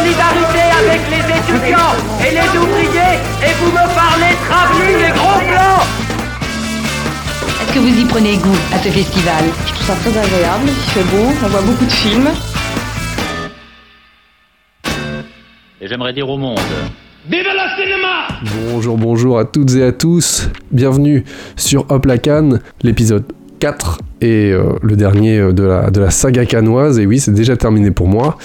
solidarité avec les étudiants et les ouvriers et vous me parlez travelling et gros plans Est-ce que vous y prenez goût à ce festival? Je trouve ça très agréable, il fait beau, on voit beaucoup de films. Et j'aimerais dire au monde. Vive le cinéma Bonjour, bonjour à toutes et à tous. Bienvenue sur Hop la Cannes, l'épisode 4 et euh, le dernier euh, de la, de la saga canoise. Et oui, c'est déjà terminé pour moi.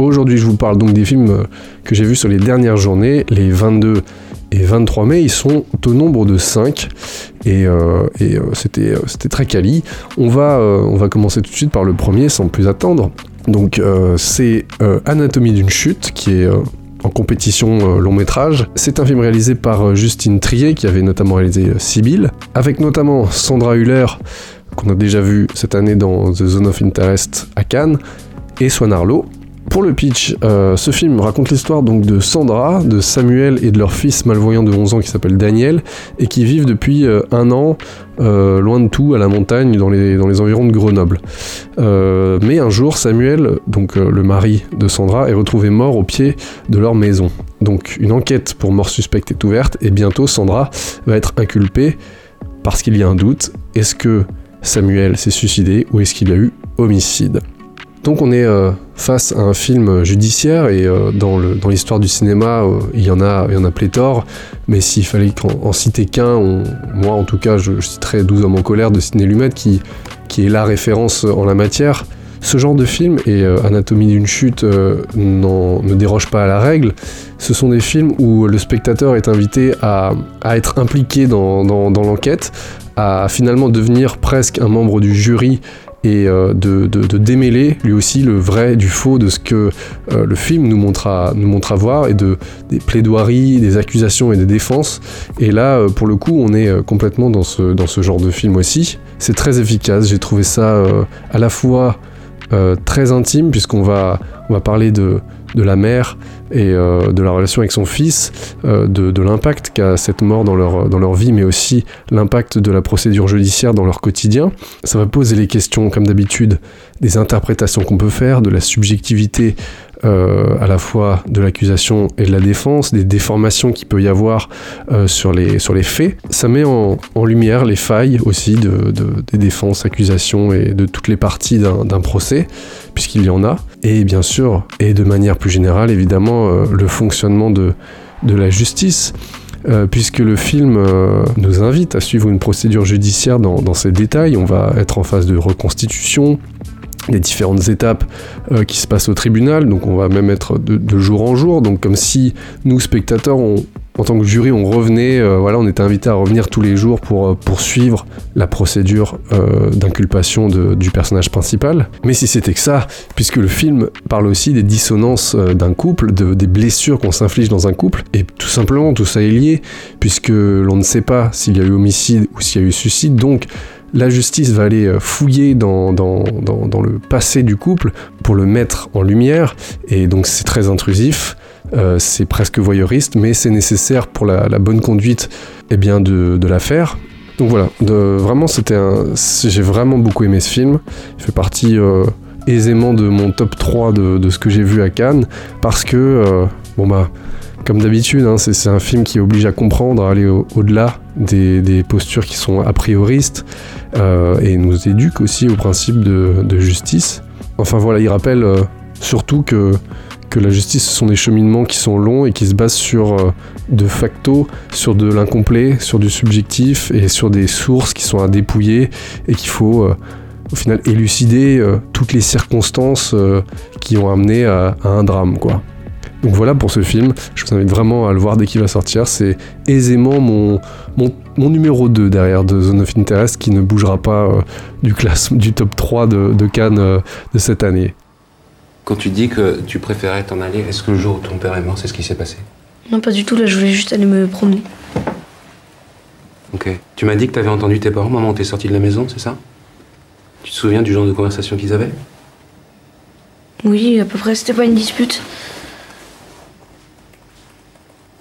Aujourd'hui, je vous parle donc des films euh, que j'ai vus sur les dernières journées, les 22 et 23 mai. Ils sont au nombre de 5 et, euh, euh, c'était, très quali. On va, commencer tout de suite par le premier sans plus attendre. Donc, c'est Anatomie d'une chute qui est. en compétition long métrage. C'est un film réalisé par Justine Trier qui avait notamment réalisé Sibylle, avec notamment Sandra Hüller qu'on a déjà vu cette année dans The Zone of Interest à Cannes et Swan Arlo. Pour le pitch, euh, ce film raconte l'histoire donc de Sandra, de Samuel et de leur fils malvoyant de 11 ans qui s'appelle Daniel et qui vivent depuis euh, un an euh, loin de tout à la montagne dans les, environs de Grenoble. Mais un jour, Samuel, donc le mari de Sandra, est retrouvé mort au pied de leur maison. Donc une enquête pour mort suspecte est ouverte et bientôt Sandra va être inculpée parce qu'il y a un doute. Est-ce que Samuel s'est suicidé ou est-ce qu'il a eu homicide? Donc on est euh, face à un film judiciaire et euh, dans l'histoire du cinéma, euh, il, y en a, il y en a pléthore, mais s'il fallait en citer qu'un, moi en tout cas je, je citerais 12 hommes en colère de Sidney Lumet qui, est la référence en la matière. Ce genre de film, et Anatomie d'une chute ne déroge pas à la règle, ce sont des films où le spectateur est invité à, être impliqué dans l'enquête, à finalement devenir presque un membre du jury et euh, de, de- démêler lui aussi le vrai du faux de ce que euh, le film nous montre, à, nous montre à voir et de des plaidoiries, des accusations et des défenses. Et là, euh, pour le coup, on est complètement dans ce, dans ce genre de film aussi. C'est très efficace, j'ai trouvé ça à la fois très intime puisqu'on va, on va parler de, de la mère et euh, de la relation avec son fils, euh, de, de l'impact qu'a cette mort dans leur, dans leur vie, mais aussi l'impact de la procédure judiciaire dans leur quotidien. Ça va poser les questions, comme d'habitude, des interprétations qu'on peut faire, de la subjectivité euh, à la fois de l'accusation et de la défense, des déformations qu'il peut y avoir euh, sur, les, sur les faits. Ça met en, lumière les failles aussi de, de- des défenses, accusations et de toutes les parties d'un procès, puisqu'il y en a. Et bien sûr, et de manière plus générale, évidemment, euh, le fonctionnement de, de la justice. puisque le film nous invite à suivre une procédure judiciaire dans, dans ses détails. On va être en phase de reconstitution, les différentes étapes euh, qui se passent au tribunal, donc on va même être de, de jour en jour, donc comme si nous, spectateurs, on- en tant que jury, on revenait, euh, voilà, on était invité à revenir tous les jours pour euh, poursuivre la procédure euh, d'inculpation du personnage principal. Mais si c'était que ça, puisque le film parle aussi des dissonances d'un couple, de- des blessures qu'on s'inflige dans un couple, et tout simplement tout ça est lié, puisque l'on ne sait pas s'il y a eu homicide ou s'il y a eu suicide, donc la justice va aller fouiller dans le passé du couple pour le mettre en lumière, et donc c'est très intrusif, euh, c'est presque voyeuriste, mais c'est nécessaire pour la, bonne conduite eh bien, de, de l'affaire. Donc voilà, vraiment c'était j'ai vraiment beaucoup aimé ce film, il fait partie euh, aisément de mon top 3 de, ce que j'ai vu à Cannes, parce que, euh, bon bah, comme d'habitude, hein, c'est un film qui oblige à comprendre, à aller au- au-delà des, postures qui sont a prioristes, et nous éduque aussi au principe de, justice. Enfin voilà, il rappelle surtout que, que la justice, ce sont des cheminements qui sont longs et qui se basent sur, euh, de facto, sur de l'incomplet, sur du subjectif et sur des sources qui sont à dépouiller et qu'il faut euh, au final élucider euh, toutes les circonstances qui ont amené à, un drame, quoi. Donc voilà pour ce film, je vous invite vraiment à le voir dès qu'il va sortir, c'est aisément mon, numéro 2 derrière de Zone of Interest qui ne bougera pas du, classe, du top 3 de, Cannes de cette année. Quand tu dis que tu préférais t'en aller, est-ce que le jour où ton père est mort, c'est ce qui s'est passé? Non, pas du tout, là, je voulais juste aller me promener. Ok. Tu m'as dit que t'avais entendu tes parents où t'es sorti de la maison, c'est ça? Tu te souviens du genre de conversation qu'ils avaient? Oui, à peu près, c'était pas une dispute.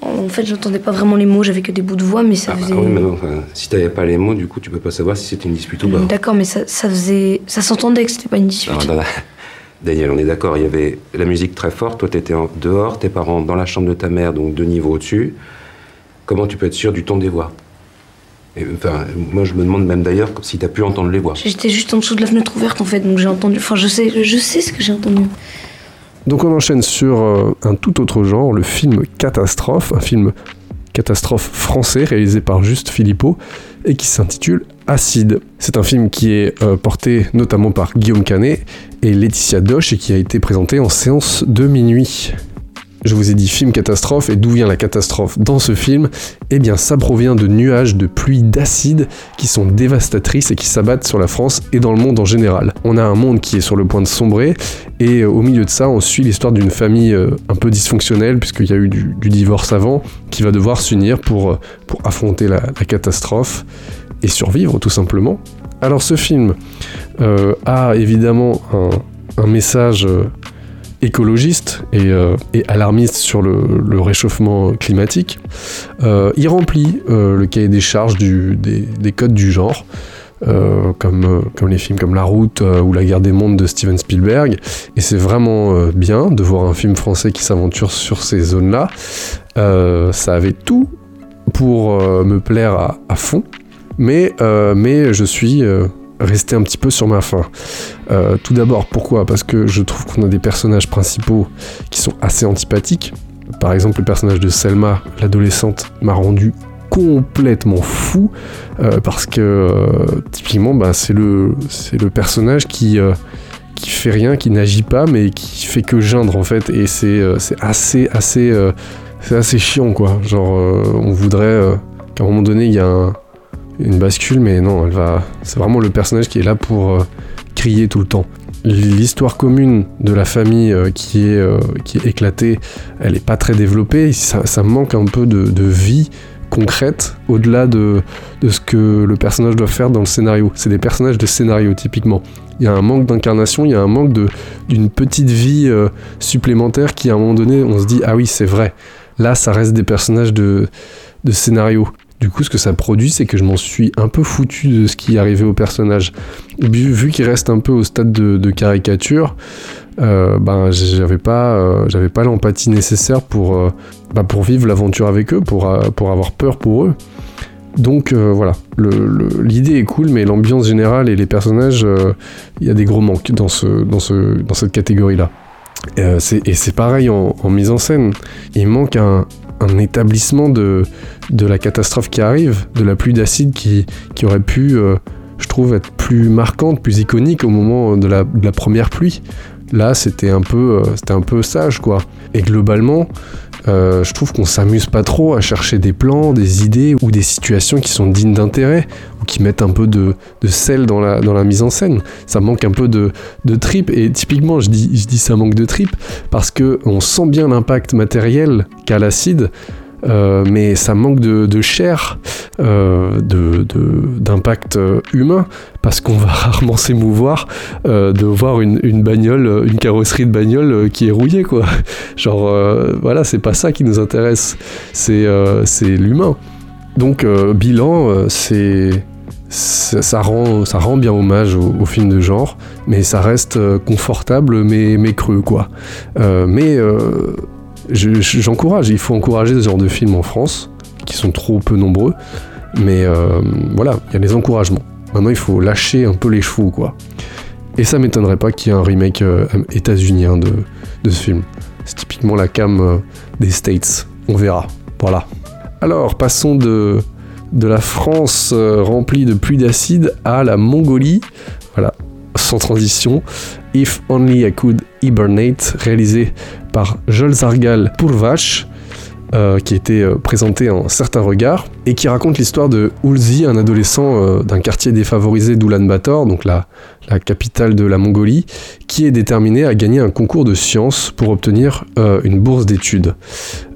En fait, j'entendais pas vraiment les mots, j'avais que des bouts de voix, mais ça Ah bah faisait. oui, mais non, enfin, si t'avais pas les mots, du coup, tu peux pas savoir si c'était une dispute ou pas. D'accord, mais ça, ça faisait. Ça s'entendait que c'était pas une dispute. Daniel, on est d'accord, il y avait la musique très forte, toi t'étais en- dehors, tes parents dans la chambre de ta mère, donc deux niveaux au-dessus. Comment tu peux être sûr du ton des voix? Et, enfin, Moi je me demande même d'ailleurs si t'as pu entendre les voix. J'étais juste en dessous de la fenêtre ouverte en fait, donc j'ai entendu. Enfin, je sais, je sais ce que j'ai entendu. Donc on enchaîne sur euh, un tout autre genre, le film Catastrophe, un film catastrophe français réalisé par Juste Philippot et qui s'intitule Acide. C'est un film qui est euh, porté notamment par Guillaume Canet et Laetitia Doche et qui a été présenté en séance de minuit. Je vous ai dit film catastrophe, et d'où vient la catastrophe dans ce film? Eh bien ça provient de nuages de pluie d'acide qui sont dévastatrices et qui s'abattent sur la France et dans le monde en général. On a un monde qui est sur le point de sombrer, et euh, au milieu de ça on suit l'histoire d'une famille euh, un peu dysfonctionnelle, puisqu'il y a eu du, divorce avant, qui va devoir s'unir pour, euh, affronter la catastrophe et survivre tout simplement. Alors ce film euh, a évidemment un, message... euh, écologiste et, euh, et alarmiste sur le, réchauffement climatique, il remplit le cahier des charges des, des codes du genre, comme, comme les films comme La Route ou La Guerre des Mondes de Steven Spielberg. Et c'est vraiment bien de voir un film français qui s'aventure sur ces zones-là. Ça avait tout pour me plaire à, à fond, mais, mais je suis resté un petit peu sur ma faim. Euh, tout d'abord, pourquoi? Parce que je trouve qu'on a des personnages principaux qui sont assez antipathiques. Par exemple, le personnage de Selma, l'adolescente, m'a rendu complètement fou euh, parce que euh, typiquement bah, c'est le personnage qui fait rien qui n'agit pas mais qui fait que geindre en fait et c'est assez assez c'est assez chiant quoi genre on voudrait qu'à un moment donné il y a un- une bascule mais non elle va c'est vraiment le personnage qui est là pour euh, crier tout le temps l'histoire commune de la famille euh, qui est euh, qui est éclatée elle est pas très développée ça, ça manque un peu de, de vie concrète au-delà de, de ce que le personnage doit faire dans le scénario. C'est des personnages de scénario typiquement. Il y a un manque d'incarnation, il y a un manque d'une petite vie supplémentaire qui à un moment donné on se dit ah oui c'est vrai. Là ça reste des personnages de, de scénario. Du coup ce que ça produit c'est que je m'en suis un peu foutu de ce qui arrivait au personnage. Vu, qu'il reste un peu au stade de, caricature, euh, ben j'avais pas euh, j'avais pas l'empathie nécessaire pour euh, bah, pour vivre l'aventure avec eux pour avoir peur pour eux. Donc voilà. L'idée est cool mais l'ambiance générale et les personnages il y a des gros manques dans ce dans ce dans cette catégorie là et c'est pareil en mise en scène. Il manque un un établissement de, la catastrophe qui arrive, de la pluie d'acide qui, aurait pu, euh, je trouve, être plus marquante, plus iconique au moment de la, première pluie. Là, c'était un peu, euh, un sage, quoi. Et globalement, euh, je trouve qu'on s'amuse pas trop à chercher des plans, des idées ou des situations qui sont dignes d'intérêt qui mettent un peu de, sel dans la, mise en scène. Ça manque un peu de, trip et typiquement, je dis, ça manque de trip parce que on sent bien l'impact matériel qu'a l'acide. euh, mais ça manque de, chair, euh, d'impact euh, humain, parce qu'on va rarement s'émouvoir de voir une, une bagnole, une carrosserie de bagnole qui est rouillée, quoi. Genre, voilà, c'est pas ça qui nous intéresse, c'est l'humain. Donc, bilan, c'est. Ça, rend, ça rend bien hommage au, au film de genre, mais ça reste euh, confortable mais, mais creux quoi. Euh, mais euh, je- je- j'encourage, il faut encourager ce genre de films en France, qui sont trop peu nombreux, mais voilà, il y a des encouragements. Maintenant il faut lâcher un peu les chevaux quoi. Et ça m'étonnerait pas qu'il y ait un remake états-unien de, de ce film. C'est typiquement la cam des States. On verra. Voilà. Alors, passons de, de la France euh, remplie de pluie d'acide à la Mongolie. Voilà, sans transition. If Only I Could Hibernate, réalisé par Jolzargal Purvash, euh, qui été euh, présenté en certains regards, et qui raconte l'histoire de Ulzi, un adolescent euh, d'un quartier défavorisé d'Ulaanbaatar, donc la, capitale de la Mongolie, qui est déterminé à gagner un concours de sciences pour obtenir euh, une bourse d'études.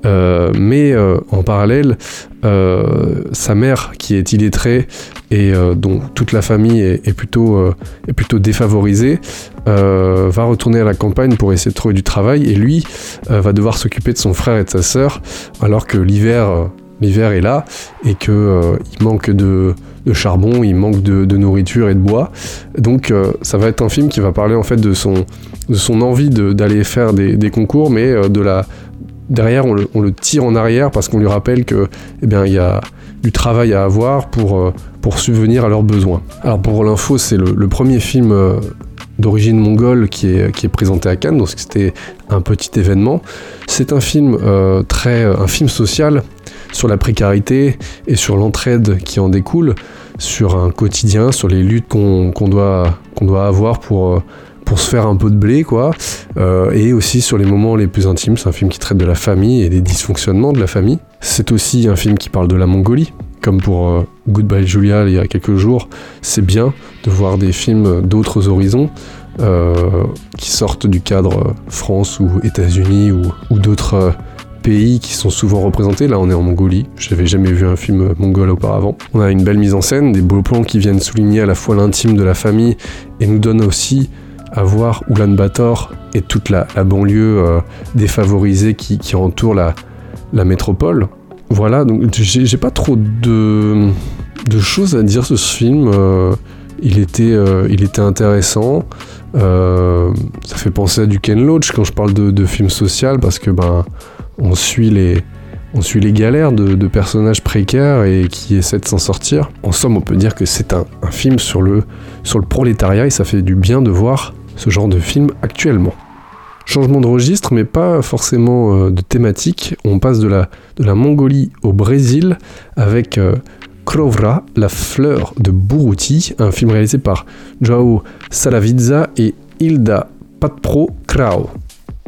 Euh, mais en parallèle, sa mère, qui est illettrée et dont toute la famille est, plutôt, est plutôt défavorisée, va retourner à la campagne pour essayer de trouver du travail et lui va devoir s'occuper de son frère et de sa sœur alors que l'hiver l'hiver est là et que euh, il manque de, charbon, il manque de, nourriture et de bois. Donc euh, ça va être un film qui va parler en fait de son, envie d'aller faire des, concours, mais euh, derrière on le, tire en arrière parce qu'on lui rappelle que eh bien il y a du travail à avoir pour, euh, pour subvenir à leurs besoins. Alors pour l'info, c'est le, premier film d'origine mongole qui est, présenté à Cannes, donc c'était un petit événement. C'est un film très, un film social sur la précarité et sur l'entraide qui en découle, sur un quotidien, sur les luttes qu'on doit, avoir pour, euh, pour se faire un peu de blé, quoi, Euh, et aussi sur les moments les plus intimes. C'est un film qui traite de la famille et des dysfonctionnements de la famille. C'est aussi un film qui parle de la Mongolie, comme pour euh, Goodbye Julia il y a quelques jours. C'est bien de voir des films d'autres horizons. qui sortent du cadre France ou États-Unis ou, d'autres pays qui sont souvent représentés. Là, on est en Mongolie. Je n'avais jamais vu un film mongol auparavant. On a une belle mise en scène, des beaux plans qui viennent souligner à la fois l'intime de la famille et nous donnent aussi à voir Ulaanbaatar et toute la, banlieue euh, défavorisée qui, entoure la, métropole. Voilà, donc j'ai pas trop de, choses à dire sur ce film. Euh, il, était, euh, il était intéressant. Ça fait penser à du Ken Loach quand je parle de, de film social parce que ben on suit les, on suit les galères de, personnages précaires et qui essaient de s'en sortir. En somme, on peut dire que c'est un, film sur le, sur le prolétariat et ça fait du bien de voir ce genre de film actuellement. Changement de registre, mais pas forcément euh, de thématique. On passe de la, de la Mongolie au Brésil avec euh, Krovra, la fleur de Buruti, un film réalisé par Joao Salavidza et Hilda Patpro Krau.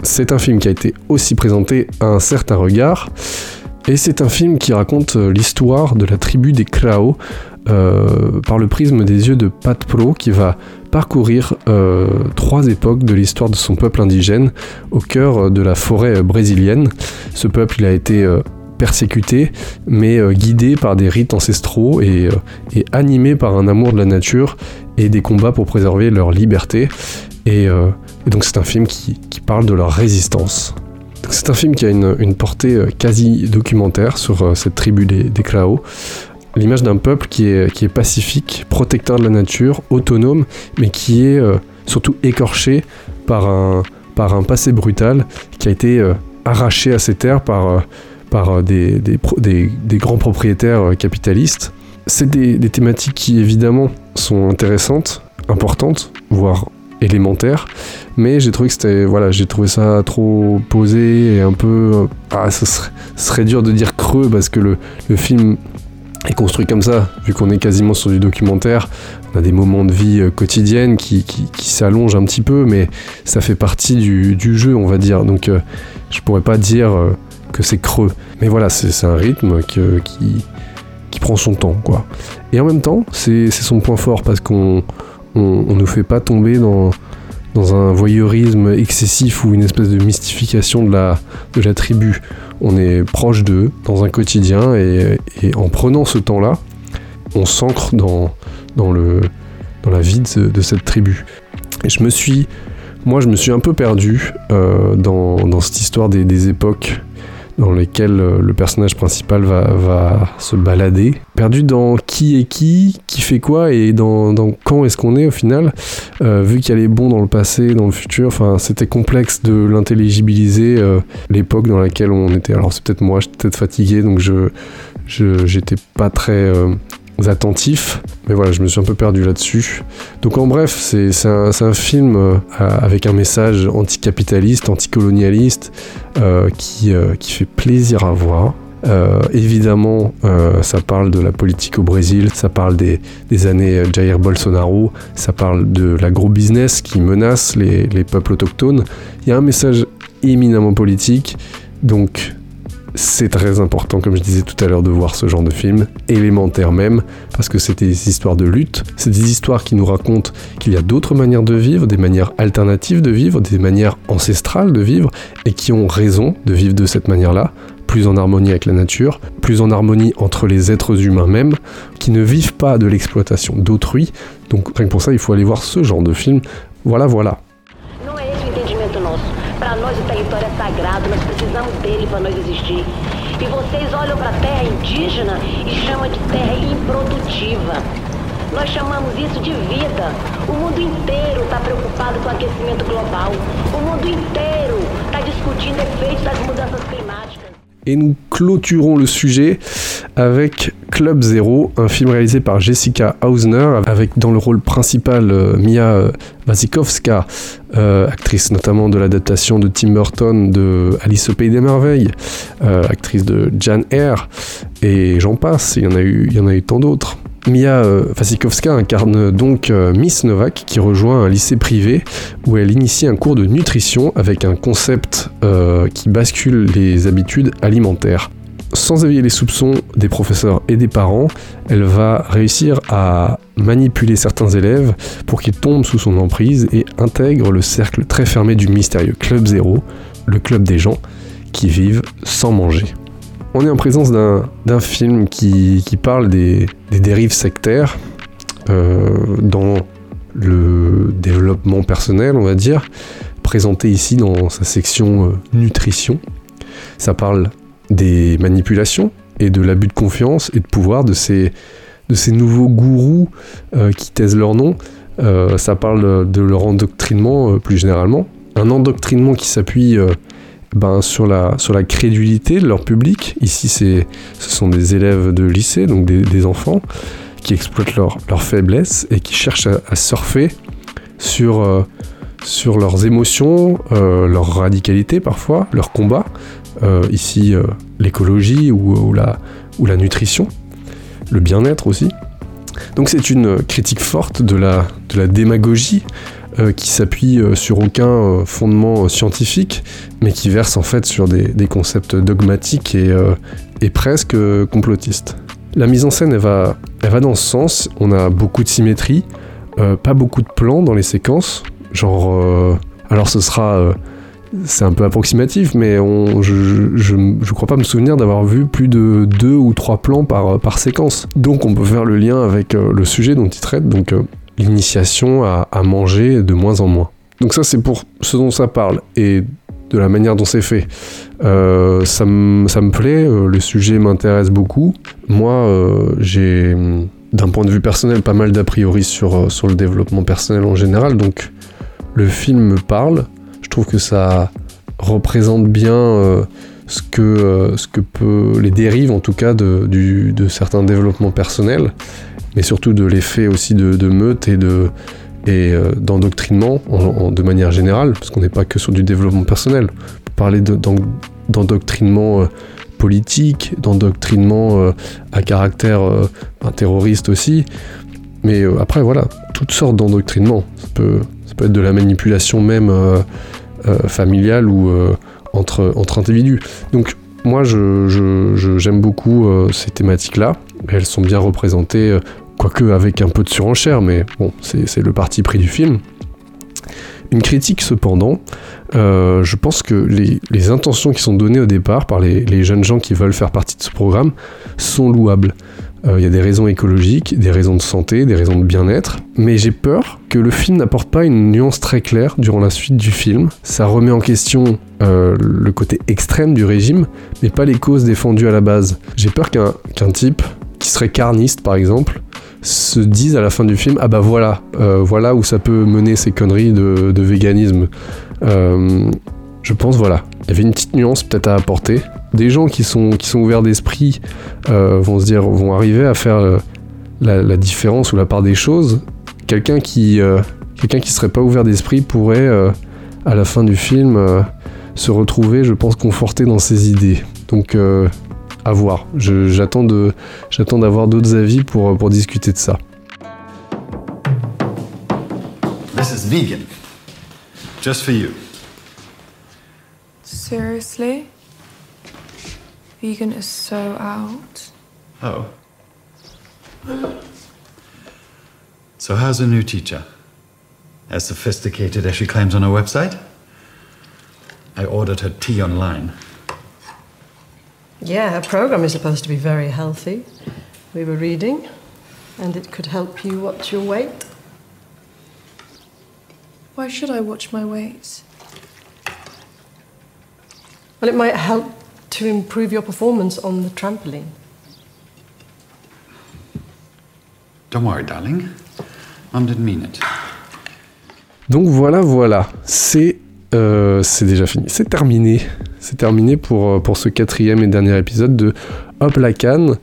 C'est un film qui a été aussi présenté à un certain regard, et c'est un film qui raconte euh, l'histoire de la tribu des Krao euh, par le prisme des yeux de Pat Pro qui va parcourir euh, trois époques de l'histoire de son peuple indigène au cœur de la forêt brésilienne. Ce peuple a été persécuté mais guidé par des rites ancestraux et, animé par un amour de la nature et des combats pour préserver leur liberté. Et, et donc c'est un film qui, qui parle de leur résistance. C'est un film qui a une, une portée euh, quasi documentaire sur euh, cette tribu des, des Krao. L'image d'un peuple qui est, qui est pacifique, protecteur de la nature, autonome, mais qui est euh, surtout écorché par un, par un passé brutal qui a été arraché à ses terres par, par des, des, des- grands propriétaires capitalistes. C'est des thématiques qui évidemment sont intéressantes, importantes, voire élémentaires, mais j'ai trouvé que c'était voilà j'ai trouvé ça trop posé et un peu euh, ah ce serait, dur de dire creux parce que le, le film est construit comme ça vu qu'on est quasiment sur du documentaire. On a des moments de vie euh, quotidienne qui, qui, qui s'allongent un petit peu mais ça fait partie du, du jeu on va dire. Donc euh, je pourrais pas dire euh, que c'est creux. Mais voilà c'est un rythme qui qui prend son temps quoi. Et en même temps c'est son point fort parce qu'on on, on nous fait pas tomber dans dans un voyeurisme excessif ou une espèce de mystification de la, de la tribu. On est proche d'eux, dans un quotidien, et, en prenant ce temps-là, on s'ancre dans, dans, dans la vie de, de cette tribu. Et je me suis, moi, je me suis un peu perdu euh, dans, dans cette histoire des, des époques dans lesquelles euh, le personnage principal va, va se balader. Perdu dans qui est qui, qui fait quoi, et dans, quand est-ce qu'on est au final. Euh, vu qu'il y a les bons dans le passé, dans le futur, c'était complexe de l'intelligibiliser, euh, l'époque dans laquelle on était. Alors, c'est peut-être moi, j'étais peut-être fatigué, donc je, j'étais pas très attentif. Mais voilà, je me suis un peu perdu là-dessus. Donc, en bref, c'est, un, film euh, avec un message anticapitaliste, anticolonialiste, euh, qui, euh, qui fait plaisir à voir. Évidemment, ça parle de la politique au Brésil, ça parle des, des années Jair Bolsonaro, ça parle de l'agro-business qui menace les, les peuples autochtones. Il y a un message éminemment politique, donc c'est très important, comme je disais tout à l'heure, de voir ce genre de film, élémentaire même, parce que c'est des histoires de lutte, c'est des histoires qui nous racontent qu'il y a d'autres manières de vivre, des manières alternatives de vivre, des manières ancestrales de vivre, et qui ont raison de vivre de cette manière-là, plus en harmonie avec la nature, plus en harmonie entre les êtres humains même, qui ne vivent pas de l'exploitation d'autrui. Donc rien que pour ça, il faut aller voir ce genre de film. Voilà, voilà. Nosso. Nós, o território é sagrado, nós precisamos dele para nós existir. E vocês olham para a terra indígena e chamam de terra improdutiva. Nós chamamos isso de vida. O mundo inteiro está preocupado com o aquecimento global. O mundo inteiro está discutindo efeitos das mudanças climáticas. Et nous clôturons le sujet avec Club Zero, un film réalisé par Jessica Hausner, avec dans le rôle principal euh, Mia euh, Wasikowska, euh, actrice notamment de l'adaptation de Tim Burton de Alice au Pays des Merveilles, actrice de Jan Eyre, et j'en passe, il y en a eu, il y en a eu tant d'autres. Mia Wasikowska incarne donc Miss Novak qui rejoint un lycée privé où elle initie un cours de nutrition avec un concept qui bascule les habitudes alimentaires. Sans éveiller les soupçons des professeurs et des parents, elle va réussir à manipuler certains élèves pour qu'ils tombent sous son emprise et intègrent le cercle très fermé du mystérieux Club Zéro, le club des gens qui vivent sans manger. On est en présence d'un film qui, parle des, des dérives sectaires euh, dans le développement personnel, on va dire, présenté ici dans sa section euh, nutrition. Ça parle des manipulations et de l'abus de confiance et de pouvoir de ces, de ces nouveaux gourous euh, qui taisent leur nom. Euh, ça parle de leur endoctrinement euh, plus généralement. Un endoctrinement qui s'appuie ben, sur, la, sur la crédulité de leur public. Ici, ce sont des élèves de lycée, donc des, enfants, qui exploitent leur, leur faiblesse et qui cherchent à, surfer sur, sur leurs émotions, leur radicalité parfois, leur combat. Euh, ici, euh, l'écologie ou, ou la, ou la nutrition, le bien-être aussi. Donc c'est une critique forte de la, de la démagogie euh, qui s'appuie euh, sur aucun euh, fondement euh, scientifique, mais qui verse en fait sur des, des concepts dogmatiques et, euh, et presque euh, complotistes. La mise en scène, elle va, elle va dans ce sens. On a beaucoup de symétrie, euh, pas beaucoup de plans dans les séquences. Genre, euh, alors ce sera, euh, c'est un peu approximatif, mais je, je, je, crois pas me souvenir d'avoir vu plus de deux ou trois plans par, séquence. Donc on peut faire le lien avec euh, le sujet dont il traite, donc euh, l'initiation à, manger de moins en moins. Donc ça c'est pour ce dont ça parle et de la manière dont c'est fait. Euh, ça, me, plaît, le sujet m'intéresse beaucoup. Moi, j'ai, hum, d'un point de vue personnel, pas mal d'a priori sur, sur le développement personnel en général, donc le film me parle. Trouve que ça représente bien euh, ce, que, euh, ce que peut, les dérives en tout cas de, certains développements personnels, mais surtout de l'effet aussi de, meute et de et euh, d'endoctrinement en- de manière générale, parce qu'on n'est pas que sur du développement personnel. On parler de- d'en- d'endoctrinement politique, d'endoctrinement à caractère ben, terroriste aussi. Mais après, voilà, toutes sortes d'endoctrinement. Ça peut, ça peut être de la manipulation même familiale ou euh, entre, entre individus. Donc, moi, je- je- je- j'aime beaucoup euh, ces thématiques-là. Elles sont bien représentées, euh, quoique avec un peu de surenchère, mais bon, c'est le parti pris du film. Une critique cependant, euh, je pense que les, les intentions qui sont données au départ par les, les jeunes gens qui veulent faire partie de ce programme sont louables. Euh, Il y a des raisons écologiques, des raisons de santé, des raisons de bien-être, mais j'ai peur que le film n'apporte pas une nuance très claire durant la suite du film. Ça remet en question euh, le côté extrême du régime, mais pas les causes défendues à la base. J'ai peur qu'un type qui serait carniste par exemple se dise à la fin du film ah bah voilà euh, voilà où ça peut mener ces conneries de, de véganisme je pense voilà il y avait une petite nuance peut-être à apporter des gens qui sont qui sont ouverts d'esprit euh, vont se dire vont arriver à faire euh, la, la différence ou la part des choses quelqu'un qui euh, quelqu'un qui serait pas ouvert d'esprit pourrait euh, à la fin du film euh, se retrouver je pense conforté dans ses idées donc euh, à voir Je- j'attends de j'attends d'avoir d'autres avis pour, pour discuter de ça This is vegan. Just for you. Seriously? Vegan is so out. Oh. So, how's a new teacher? As sophisticated as she claims on her website? I ordered her tea online. Yeah, her program is supposed to be very healthy. We were reading, and it could help you watch your weight. Why should I watch my weight? Well, it might help to improve your performance on the trampoline. Don't worry, darling. Mom didn't mean it. Donc voilà, voilà, c'est euh, c'est déjà fini, c'est terminé. C'est terminé pour, euh, pour ce quatrième et dernier épisode de Hop la canne.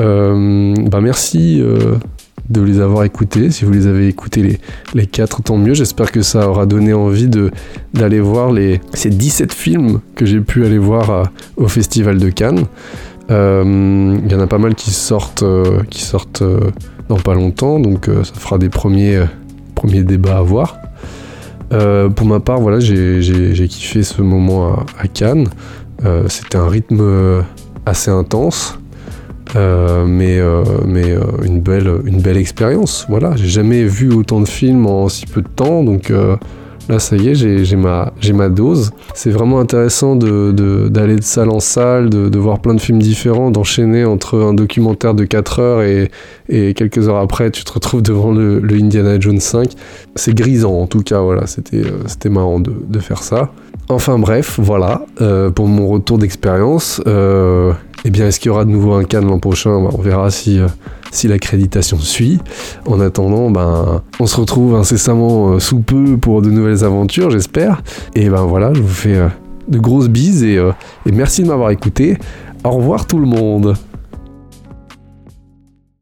Euh, bah merci euh, de les avoir écoutés. Si vous les avez écoutés les, les quatre, tant mieux. J'espère que ça aura donné envie d'aller voir les, ces 17 films que j'ai pu aller voir au Festival de Cannes. Euh, Il y en a pas mal qui sortent, euh, qui sortent euh, dans pas longtemps, donc ça fera des premiers, premiers débats à voir. Pour ma part, voilà, j'ai kiffé ce moment à, à Cannes. C'était un rythme assez intense, mais, euh, mais euh, une, belle, une belle expérience. Voilà, j'ai jamais vu autant de films en si peu de temps, donc euh, là, ça y est, j'ai ma, ma dose. C'est vraiment intéressant de- de- d'aller de, salle en salle, de, de voir plein de films différents, d'enchaîner entre un documentaire de 4 heures et, et quelques heures après, tu te retrouves devant le, Indiana Jones 5 c'est grisant en tout cas, voilà, c'était euh, c'était marrant de, de faire ça. Enfin bref, voilà, euh, pour mon retour d'expérience, euh, eh bien est-ce qu'il y aura de nouveau un Cannes l'an prochain? Bah, On verra si, euh, l'accréditation suit. En attendant, ben, on se retrouve incessamment sous peu pour de nouvelles aventures, j'espère. Et ben voilà, je vous fais de grosses bises et merci de m'avoir écouté. Au revoir tout le monde